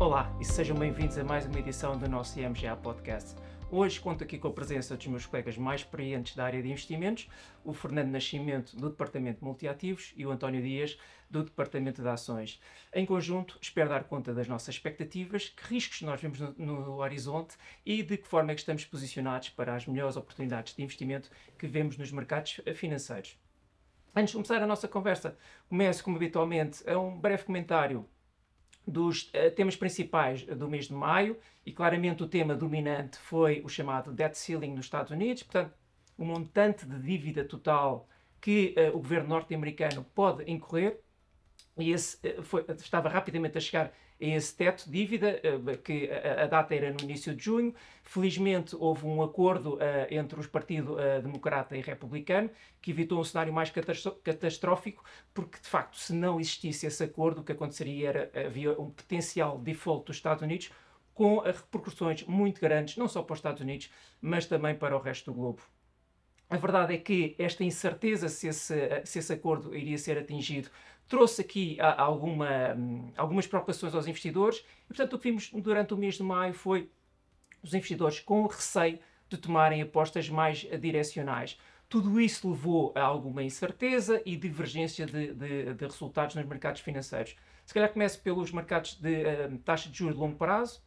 Olá e sejam bem-vindos a mais uma edição do nosso IMGA Podcast. Hoje conto aqui com a presença dos meus colegas mais experientes da área de investimentos, o Fernando Nascimento, do Departamento de Multiativos, e o António Dias, do Departamento de Ações. Em conjunto, espero dar conta das nossas expectativas, que riscos nós vemos no, no horizonte e de que forma é que estamos posicionados para as melhores oportunidades de investimento que vemos nos mercados financeiros. Antes de começar a nossa conversa, começo, como habitualmente, a um breve comentário dos uh, temas principais do mês de maio e claramente o tema dominante foi o chamado debt ceiling nos Estados Unidos, portanto, o montante de dívida total que uh, o governo norte-americano pode incorrer. E esse uh, foi, estava rapidamente a chegar a esse teto de dívida, que a, data era no início de junho. Felizmente houve um acordo entre os partidos democrata e republicano que evitou um cenário mais catastrófico, porque de facto, se não existisse esse acordo, o que aconteceria era havia um potencial default dos Estados Unidos com repercussões muito grandes, não só para os Estados Unidos, mas também para o resto do globo. A verdade é que esta incerteza se esse, se esse acordo iria ser atingido trouxe aqui alguma, algumas preocupações aos investidores e, portanto, o que vimos durante o mês de maio foi os investidores com receio de tomarem apostas mais direcionais. Tudo isso levou a alguma incerteza e divergência de, de, de resultados nos mercados financeiros. Se calhar começo pelos mercados de uh, taxa de juros de longo prazo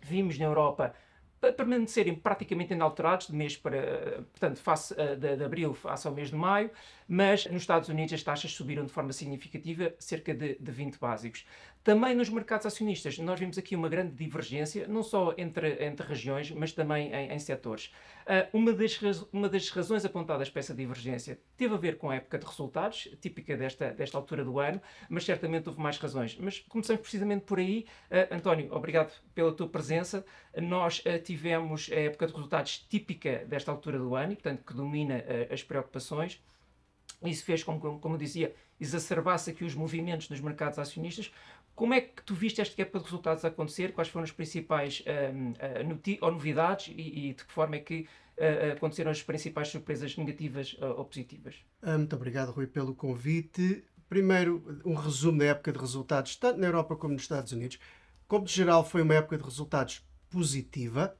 vimos na Europa permanecerem praticamente inalterados de mês para, portanto, face de, de, abril face ao mês de maio, mas nos Estados Unidos as taxas subiram de forma significativa, cerca de, de 20 básicos. Também nos mercados acionistas, nós vimos aqui uma grande divergência, não só entre, entre regiões, mas também em, em setores. Uh, uma, das uma das razões apontadas para essa divergência teve a ver com a época de resultados, típica desta, desta altura do ano, mas certamente houve mais razões. Mas começamos precisamente por aí. Uh, António, obrigado pela tua presença. Nós uh, tivemos a época de resultados típica desta altura do ano, e, portanto, que domina as preocupações. Isso fez, como, como dizia, exacerbasse aqui os movimentos nos mercados acionistas, como é que tu viste esta época de resultados acontecer? Quais foram as principais uh, novidades e, e, de que forma é que uh, aconteceram as principais surpresas negativas ou positivas? Ah, muito obrigado, Rui, pelo convite. Primeiro, um resumo da época de resultados, tanto na Europa como nos Estados Unidos. Como de geral, foi uma época de resultados positiva,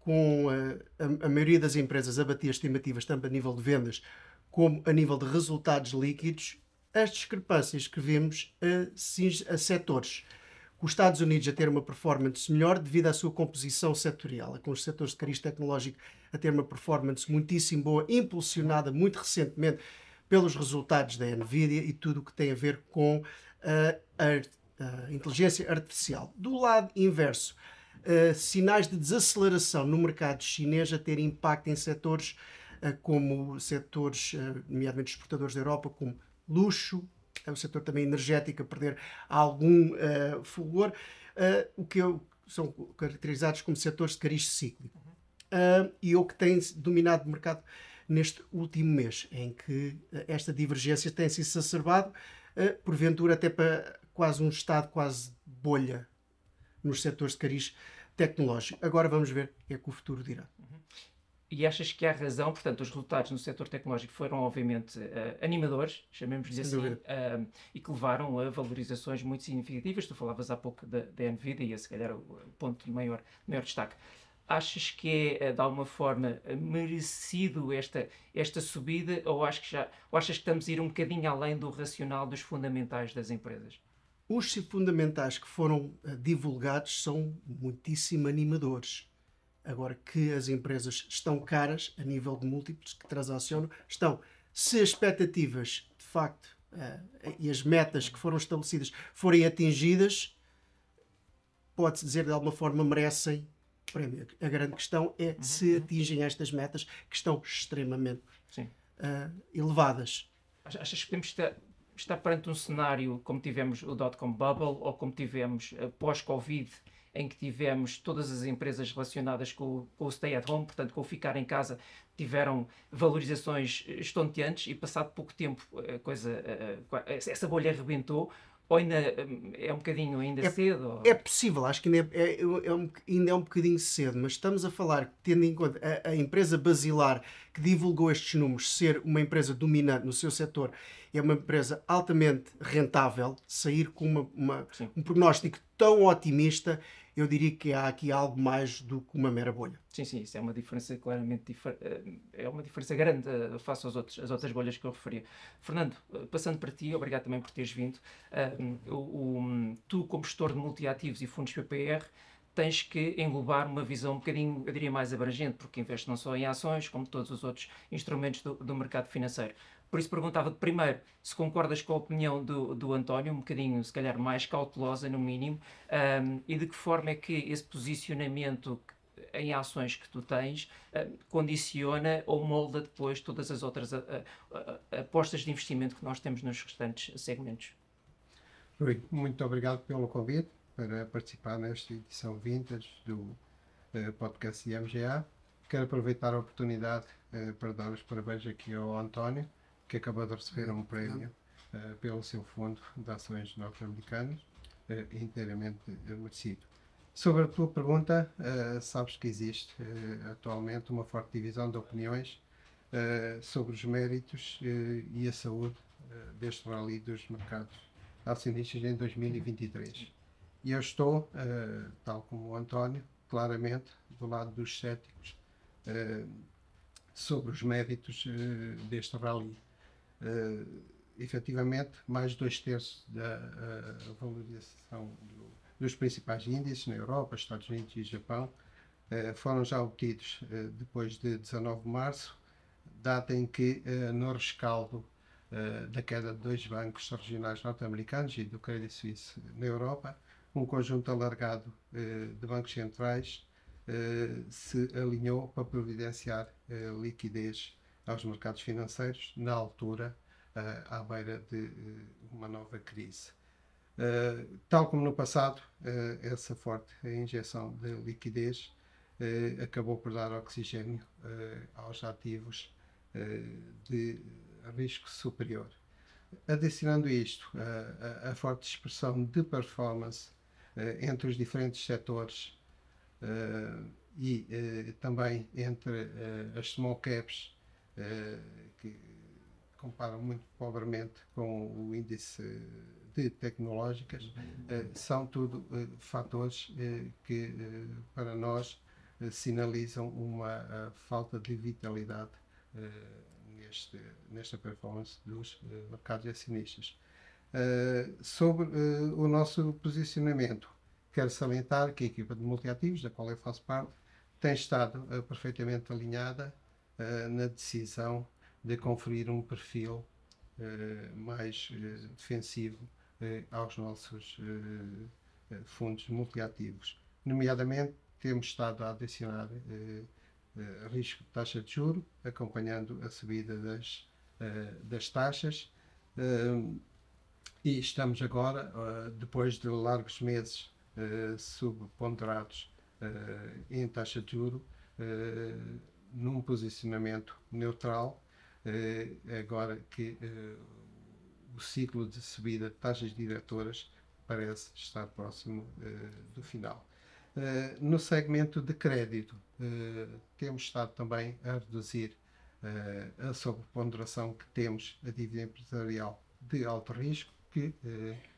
com a, a maioria das empresas a bater estimativas, tanto a nível de vendas como a nível de resultados líquidos as discrepâncias que vemos a, a setores. Os Estados Unidos a ter uma performance melhor devido à sua composição setorial, com os setores de cariz tecnológico a ter uma performance muitíssimo boa, impulsionada muito recentemente pelos resultados da Nvidia e tudo o que tem a ver com a, a, inteligência artificial. Do lado inverso, sinais de desaceleração no mercado chinês a ter impacto em setores como setores, nomeadamente exportadores da Europa, como luxo, é o setor também energético a perder algum uh, fulgor, uh, o que eu, são caracterizados como setores de cariz cíclico. Uh, e o que tem dominado o mercado neste último mês, em que esta divergência tem se exacerbado, porventura até para quase um estado quase bolha nos setores de cariz tecnológico. Agora vamos ver o que é que o futuro dirá. E achas que há razão, portanto, os resultados no setor tecnológico foram, obviamente, uh, animadores, chamemos-lhe assim, uh, e que levaram a valorizações muito significativas. Tu falavas há pouco da, da Nvidia, e esse, calhar, o ponto de maior, maior destaque. Achas que é, eh, de alguma forma, merecido esta, esta subida, ou, acho que já, ou achas que estamos a ir um bocadinho além do racional dos fundamentais das empresas? Os fundamentais que foram divulgados são muitíssimo animadores Agora que as empresas estão caras a nível de múltiplos que transacionam, estão. Se as expectativas, de facto, uh, e as metas que foram estabelecidas forem atingidas, pode-se dizer de alguma forma merecem prémio. A grande questão é uhum. se atingem estas metas que estão extremamente uh, elevadas. Achas que podemos estar, estar perante um cenário como tivemos o dot-com bubble ou como tivemos uh, pós-Covid? Em que tivemos todas as empresas relacionadas com, com o stay at home, portanto, com o ficar em casa, tiveram valorizações estonteantes e passado pouco tempo a coisa, essa bolha arrebentou ou ainda é um bocadinho ainda é, cedo? É possível, acho que ainda é, é, é, um, ainda é um bocadinho cedo, mas estamos a falar, tendo em conta a, a, empresa basilar que divulgou estes números ser uma empresa dominante no seu setor, é uma empresa altamente rentável, sair com uma, uma um prognóstico tão otimista eu diria que há aqui algo mais do que uma mera bolha. Sim, sim, isso é uma diferença claramente eh, é uma diferença grande uh, face às, outros, às outras bolhas que eu referia. Fernando, uh, passando para ti, obrigado também por teres vindo. Uh, um, tu, como gestor de multiativos e fundos PPR, tens que englobar uma visão um bocadinho, eu diria, mais abrangente, porque investes não só em ações, como todos os outros instrumentos do, do mercado financeiro. Por isso perguntava-te primeiro se concordas com a opinião do, do António, um bocadinho, se calhar, mais cautelosa no mínimo, um, e de que forma é que esse posicionamento em ações que tu tens condiciona ou molda depois todas as outras apostas de investimento que nós temos nos restantes segmentos. Rui, muito obrigado pelo convite para participar nesta edição vintage do uh, podcast IMGA. Quero aproveitar a oportunidade uh, para dar os parabéns aqui ao António que acabou de receber um prémio uh, pelo seu fundo de ações norte-americanas, uh, inteiramente uh, merecido. Sobre a tua pergunta, sabes que existe atualmente uma forte divisão de opiniões sobre os méritos e a saúde deste rally dos mercados acionistas em 2023. E eu estou, tal como o António, claramente do lado dos céticos sobre os méritos deste rally uh, efetivamente, mais dois terços da uh, valorização do, dos principais índices na Europa, Estados Unidos e Japão uh, foram já obtidos depois de 19 de março, data em que, no rescaldo da queda de dois bancos regionais norte-americanos e do Credit Suisse na Europa, um conjunto alargado de bancos centrais se alinhou para providenciar liquidez aos mercados financeiros, na altura, uh, à beira de uh, uma nova crise. Uh, tal como no passado, essa forte injeção de liquidez acabou por dar oxigênio aos ativos de risco superior. Adicionando isto, a, a forte expressão de performance entre os diferentes setores e também entre as small caps eh, que comparam muito pobremente com o índice de tecnológicas, uh, são tudo uh, fatores que para nós sinalizam uma falta de vitalidade neste, nesta performance dos mercados acionistas. sobre o nosso posicionamento, quero salientar que a equipa de multiativos, da qual eu faço parte, tem estado perfeitamente alinhada uh, na decisão de conferir um perfil uh, mais uh, defensivo aos nossos fundos multiativos. Nomeadamente, temos estado a adicionar risco de taxa de juro, acompanhando a subida das, das taxas. e estamos agora, depois de largos meses subponderados em taxa de juro, num posicionamento neutral, eh, agora que eh, o ciclo de subida de taxas diretoras parece estar próximo eh, do final. no segmento de crédito, temos estado também a reduzir a sobreponderação que temos a dívida empresarial de alto risco, que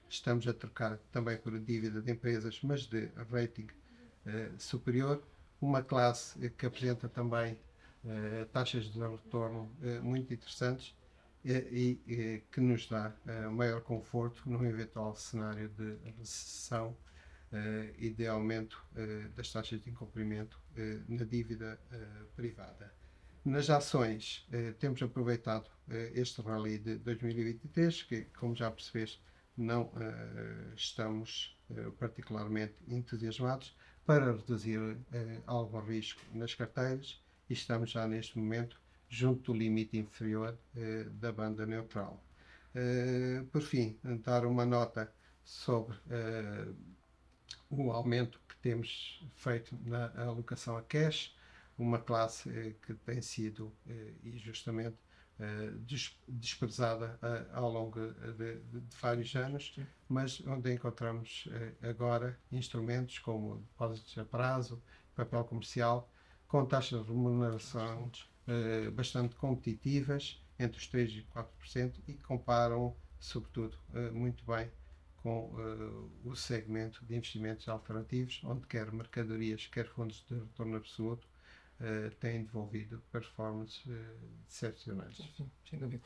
estamos a trocar também por dívida de empresas, mas de rating superior, uma classe que apresenta também taxas de retorno uh, muito interessantes e, e que nos dá maior conforto num eventual cenário de recessão e de aumento das taxas de incumprimento na dívida privada. Nas ações, temos aproveitado este rally de 2023, que, como já percebeste, não estamos particularmente entusiasmados, para reduzir eh, algum risco nas carteiras e estamos já neste momento junto do limite inferior eh, da banda neutral. Eh, por fim, dar uma nota sobre o aumento que temos feito na alocação a cash. uma classe que tem sido, e justamente, desprezada ao longo de, de, de vários anos, Sim. mas onde encontramos agora instrumentos como depósitos a prazo, papel comercial, com taxas de remuneração bastante competitivas, entre os 3% e 4%, e comparam, sobretudo, muito bem com uh, o segmento de investimentos alternativos, onde quer mercadorias, quer fundos de retorno absoluto têm devolvido performances excepcionais. Sim, sem dúvida.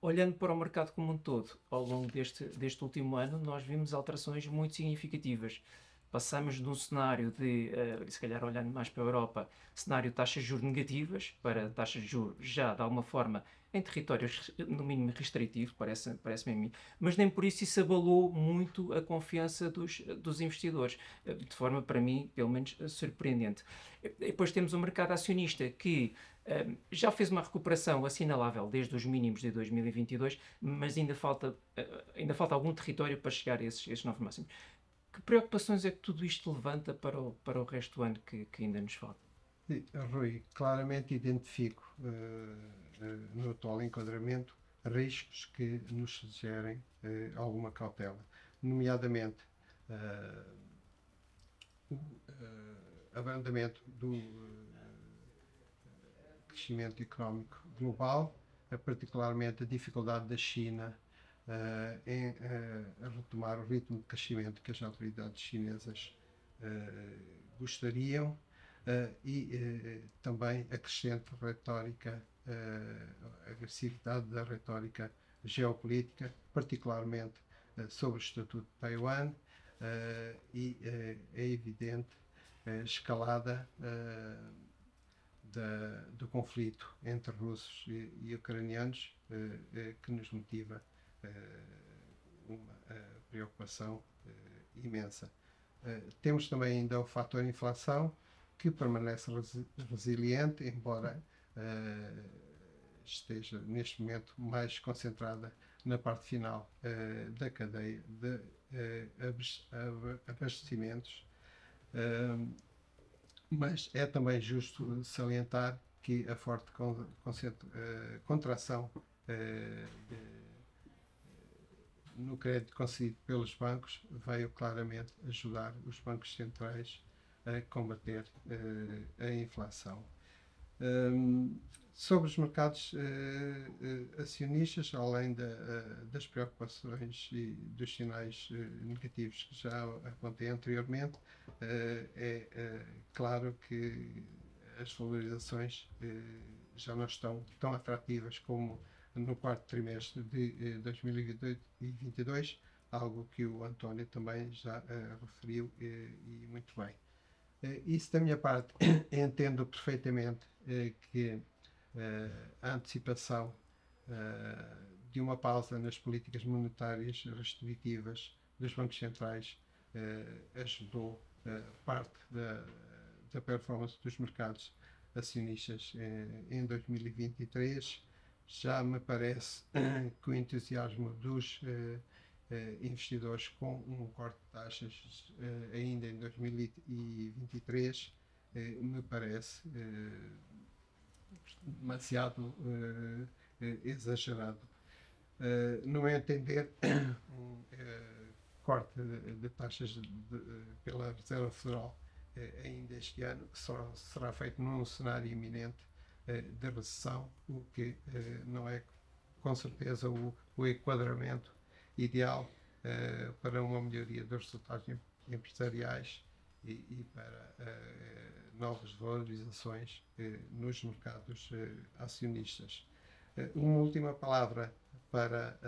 Olhando para o mercado como um todo, ao longo deste, deste último ano, nós vimos alterações muito significativas. Passamos de um cenário de, uh, se calhar olhando mais para a Europa, cenário de taxas de juros negativas para taxas de juros já de alguma forma em territórios no mínimo restritivo, parece-me parece a mim, mas nem por isso isso abalou muito a confiança dos, dos investidores, eh, de forma, para mim, pelo menos, surpreendente. Depois temos o mercado acionista que um, eh, já fez uma recuperação assinalável desde os mínimos de 2022, mas ainda falta, ainda falta algum território para chegar a esses, esses novos máximos. Que preocupações é que tudo isto levanta para o, para o resto do ano que, que ainda nos falta? Rui, claramente identifico uh eh, no atual enquadramento, riscos que nos sugerem eh, alguma cautela, nomeadamente uh, o uh, abrandamento do crescimento económico global, particularmente a dificuldade da China em retomar o ritmo de crescimento que as autoridades chinesas gostariam e também a crescente retórica agressividade da retórica geopolítica, particularmente sobre o Estatuto de Taiwan, e é evidente a escalada da, do conflito entre russos e, e ucranianos que nos motiva uma preocupação imensa. temos também ainda o fator inflação, que permanece resi resiliente, embora uh, esteja neste momento mais concentrada na parte final uh, da cadeia de uh, abastecimentos. mas é também justo salientar que a forte con contração de, no crédito concedido pelos bancos veio claramente ajudar os bancos centrais a combater a inflação. Um, sobre os mercados uh, uh, acionistas, além da, uh, das preocupações e dos sinais negativos que já apontei anteriormente, é claro que as valorizações já não estão tão atrativas como no quarto trimestre de 2022, algo que o António também já referiu e muito bem. Isso da minha parte entendo perfeitamente eh, que eh, a antecipação eh, de uma pausa nas políticas monetárias restritivas dos bancos centrais ajudou parte da, da performance dos mercados acionistas em 2023. Já me parece que o entusiasmo dos investidores com um corte de taxas ainda em 2023 me parece demasiado uh, exagerado. Uh, no meu entender, um corte de, de taxas de, pela Reserva Federal ainda este ano só será feito num cenário iminente de recessão, o que não é com certeza o, o enquadramento ideal para uma melhoria dos resultados empresariais e, e para novas valorizações eh, nos mercados eh, acionistas. Eh, uma última palavra para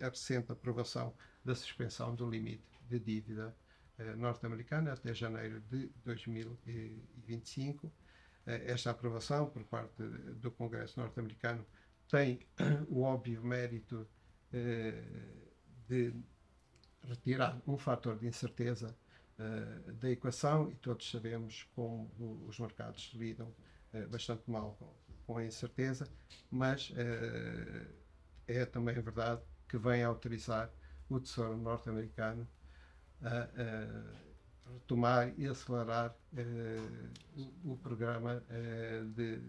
a recente aprovação da suspensão do limite de dívida norte-americana até janeiro de 2025. Esta aprovação por parte do Congresso norte-americano tem o óbvio mérito de retirar um fator de incerteza uh, da equação e todos sabemos como os mercados lidam bastante mal com, a incerteza, mas é também verdade que vem autorizar o Tesouro norte-americano a retomar e acelerar uh, o, o, programa uh, de,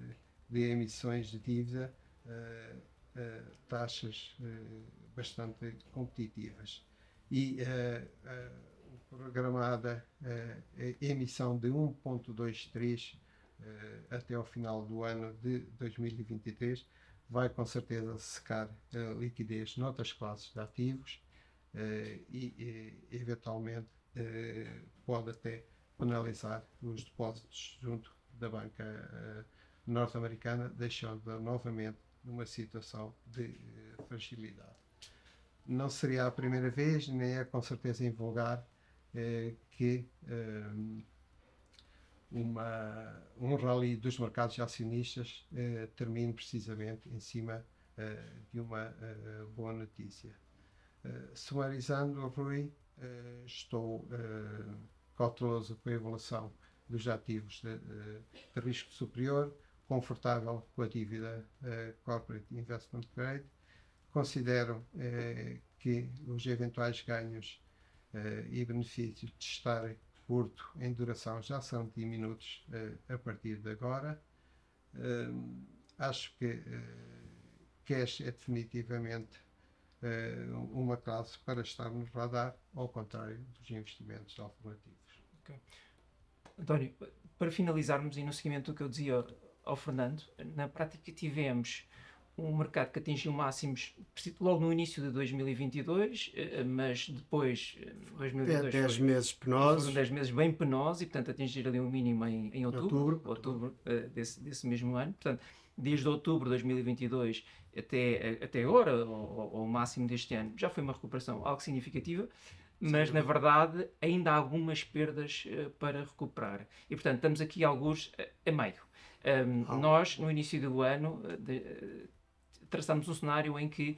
de, emissões de dívida taxas bastante competitivas. E programada a emissão de 1,23 até ao final do ano de 2023 vai com certeza secar liquidez noutras classes de ativos e eventualmente eh, pode até penalizar os depósitos junto da banca eh, norte-americana, deixando-a novamente numa situação de eh, fragilidade. Não seria a primeira vez, nem é com certeza invulgar, que uma, um rally dos mercados acionistas termine precisamente em cima de uma boa notícia. sumarizando, Rui, uh, estou uh, cauteloso com a evolução dos ativos de, de, de risco superior, confortável com a dívida uh, Corporate Investment Grade. Considero que os eventuais ganhos e benefícios de estar curto em duração já são diminutos a partir de agora. acho que cash é definitivamente uma classe para estar no radar, ao contrário dos investimentos alternativos. Okay. António, para finalizarmos e no seguimento do que eu dizia ao Fernando, na prática tivemos um mercado que atingiu máximos logo no início de 2022, eh, mas depois 2022 10 foi, meses penosos. Foram 10 meses bem penosos e, portanto, atingir ali um mínimo em, em outubro, outubro, outubro uh, desse, desse mesmo ano. Portanto, desde outubro de 2022 até, até agora, ao, máximo deste ano, já foi uma recuperação algo significativa, mas Sim. na verdade ainda há algumas perdas uh, para recuperar. E portanto, estamos aqui alguns uh, a meio. Um, oh. Nós, no início do ano, uh, de, traçamos um cenário em que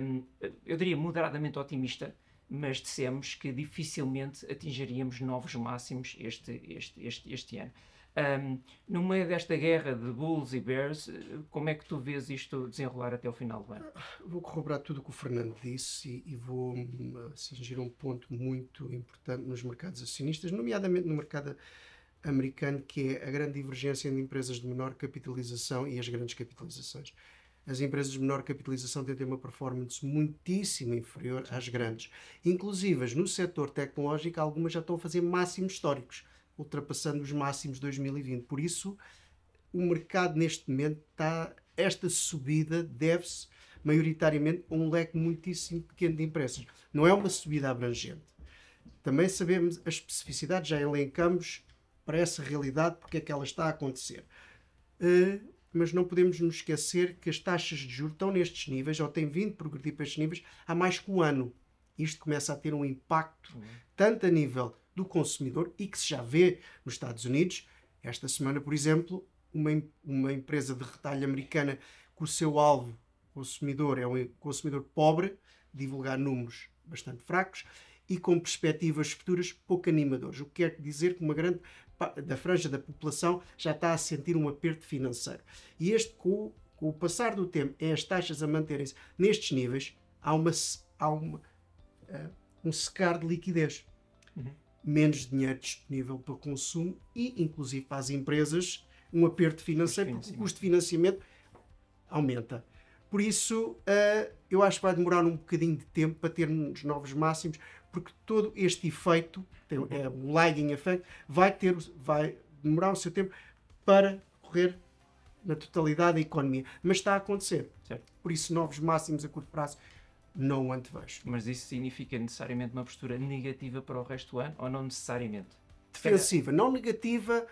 um, eu diria moderadamente otimista, mas dissemos que dificilmente atingiríamos novos máximos este, este, este, este ano. Um, no meio desta guerra de Bulls e Bears, como é que tu vês isto desenrolar até o final do ano? Vou corroborar tudo o que o Fernando disse e, e vou atingir um ponto muito importante nos mercados acionistas, nomeadamente no mercado americano, que é a grande divergência entre empresas de menor capitalização e as grandes capitalizações. As empresas de menor capitalização têm uma performance muitíssimo inferior às grandes. Inclusive, no setor tecnológico, algumas já estão a fazer máximos históricos ultrapassando os máximos de 2020. Por isso, o mercado neste momento está. Esta subida deve-se maioritariamente a um leque muitíssimo pequeno de empresas. Não é uma subida abrangente. Também sabemos as especificidades, já elencamos para essa realidade porque é que ela está a acontecer. Uh, mas não podemos nos esquecer que as taxas de juros estão nestes níveis, ou têm vindo a progredir para estes níveis, há mais que um ano. Isto começa a ter um impacto, uhum. tanto a nível do consumidor e que se já vê nos Estados Unidos. Esta semana, por exemplo, uma, uma empresa de retalho americana que o seu alvo consumidor é um consumidor pobre, divulgar números bastante fracos e com perspectivas futuras pouco animadoras. O que quer dizer que uma grande da franja da população já está a sentir um aperto financeiro. E este, com, com o passar do tempo, é as taxas a manterem-se nestes níveis, há, uma, há uma, uh, um secar de liquidez. Uhum menos dinheiro disponível para consumo e, inclusive, para as empresas, um aperto financeiro, porque o custo de financiamento aumenta. Por isso, uh, eu acho que vai demorar um bocadinho de tempo para termos novos máximos, porque todo este efeito, é um lagging effect, vai, ter, vai demorar o seu tempo para correr na totalidade da economia. Mas está a acontecer. Certo. Por isso, novos máximos a curto prazo não o antevejo. Mas isso significa necessariamente uma postura negativa para o resto do ano ou não necessariamente? Defensiva, não negativa,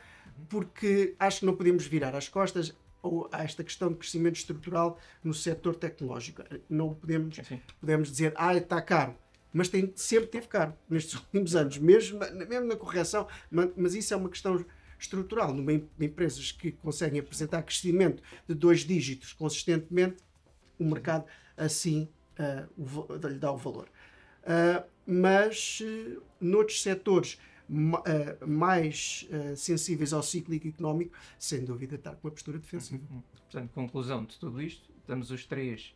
porque acho que não podemos virar as costas a esta questão de crescimento estrutural no setor tecnológico. Não podemos, podemos dizer, ah, está caro. Mas tem, sempre teve caro nestes últimos anos, mesmo, mesmo na correção. Mas, isso é uma questão estrutural. Numa, empresas que conseguem apresentar crescimento de dois dígitos consistentemente, o mercado assim uh, lhe dá o valor. Uh, mas uh, noutros setores uh, mais sensíveis ao ciclo económico, sem dúvida está com uma postura defensiva. Uhum. Portanto, conclusão de tudo isto, estamos os três,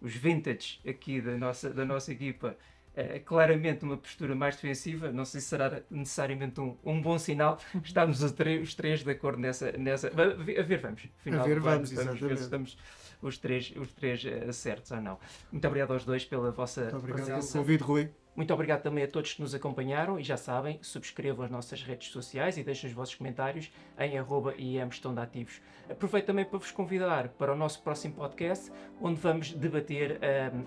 os vintage aqui da nossa, da nossa equipa, uh, claramente uma postura mais defensiva. Não sei se será necessariamente um, um bom sinal. Estamos os, os três de acordo nessa. nessa... A, ver, vamos. Final, a ver, vamos, vamos, vamos ver se estamos os três, os três uh, certos ou não. Muito obrigado aos dois pela vossa Muito obrigado presença. pelo convite, Rui. Muito obrigado também a todos que nos acompanharam e já sabem, subscrevam as nossas redes sociais e deixem os vossos comentários em arroba ativos. Aproveito também para vos convidar para o nosso próximo podcast, onde vamos debater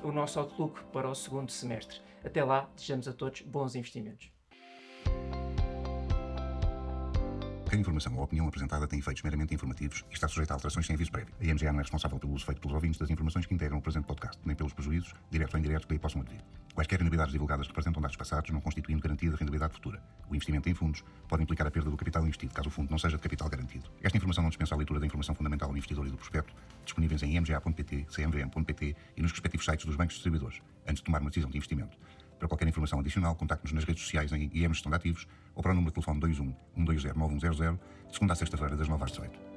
um, o nosso outlook para o segundo semestre. Até lá, desejamos a todos bons investimentos. Qualquer informação ou opinião apresentada tem efeitos meramente informativos e está sujeita a alterações sem aviso prévio. A IMGA não é responsável pelo uso feito pelos ouvintes das informações que integram o presente podcast, nem pelos prejuízos, diretos ou indiretos, que aí possam advir. Quaisquer unidades divulgadas representam dados passados, não constituindo garantia de rendibilidade futura. O investimento em fundos pode implicar a perda do capital investido, caso o fundo não seja de capital garantido. Esta informação não dispensa a leitura da informação fundamental do investidor e do prospecto, disponíveis em imga.pt, cmvm.pt e nos respectivos sites dos bancos distribuidores, antes de tomar uma decisão de investimento. Para qualquer informação adicional, contacte-nos nas redes sociais em IM Gestão Ativos ou para o número de telefone 21 120 9100, de segunda a sexta-feira, das 9 às 18.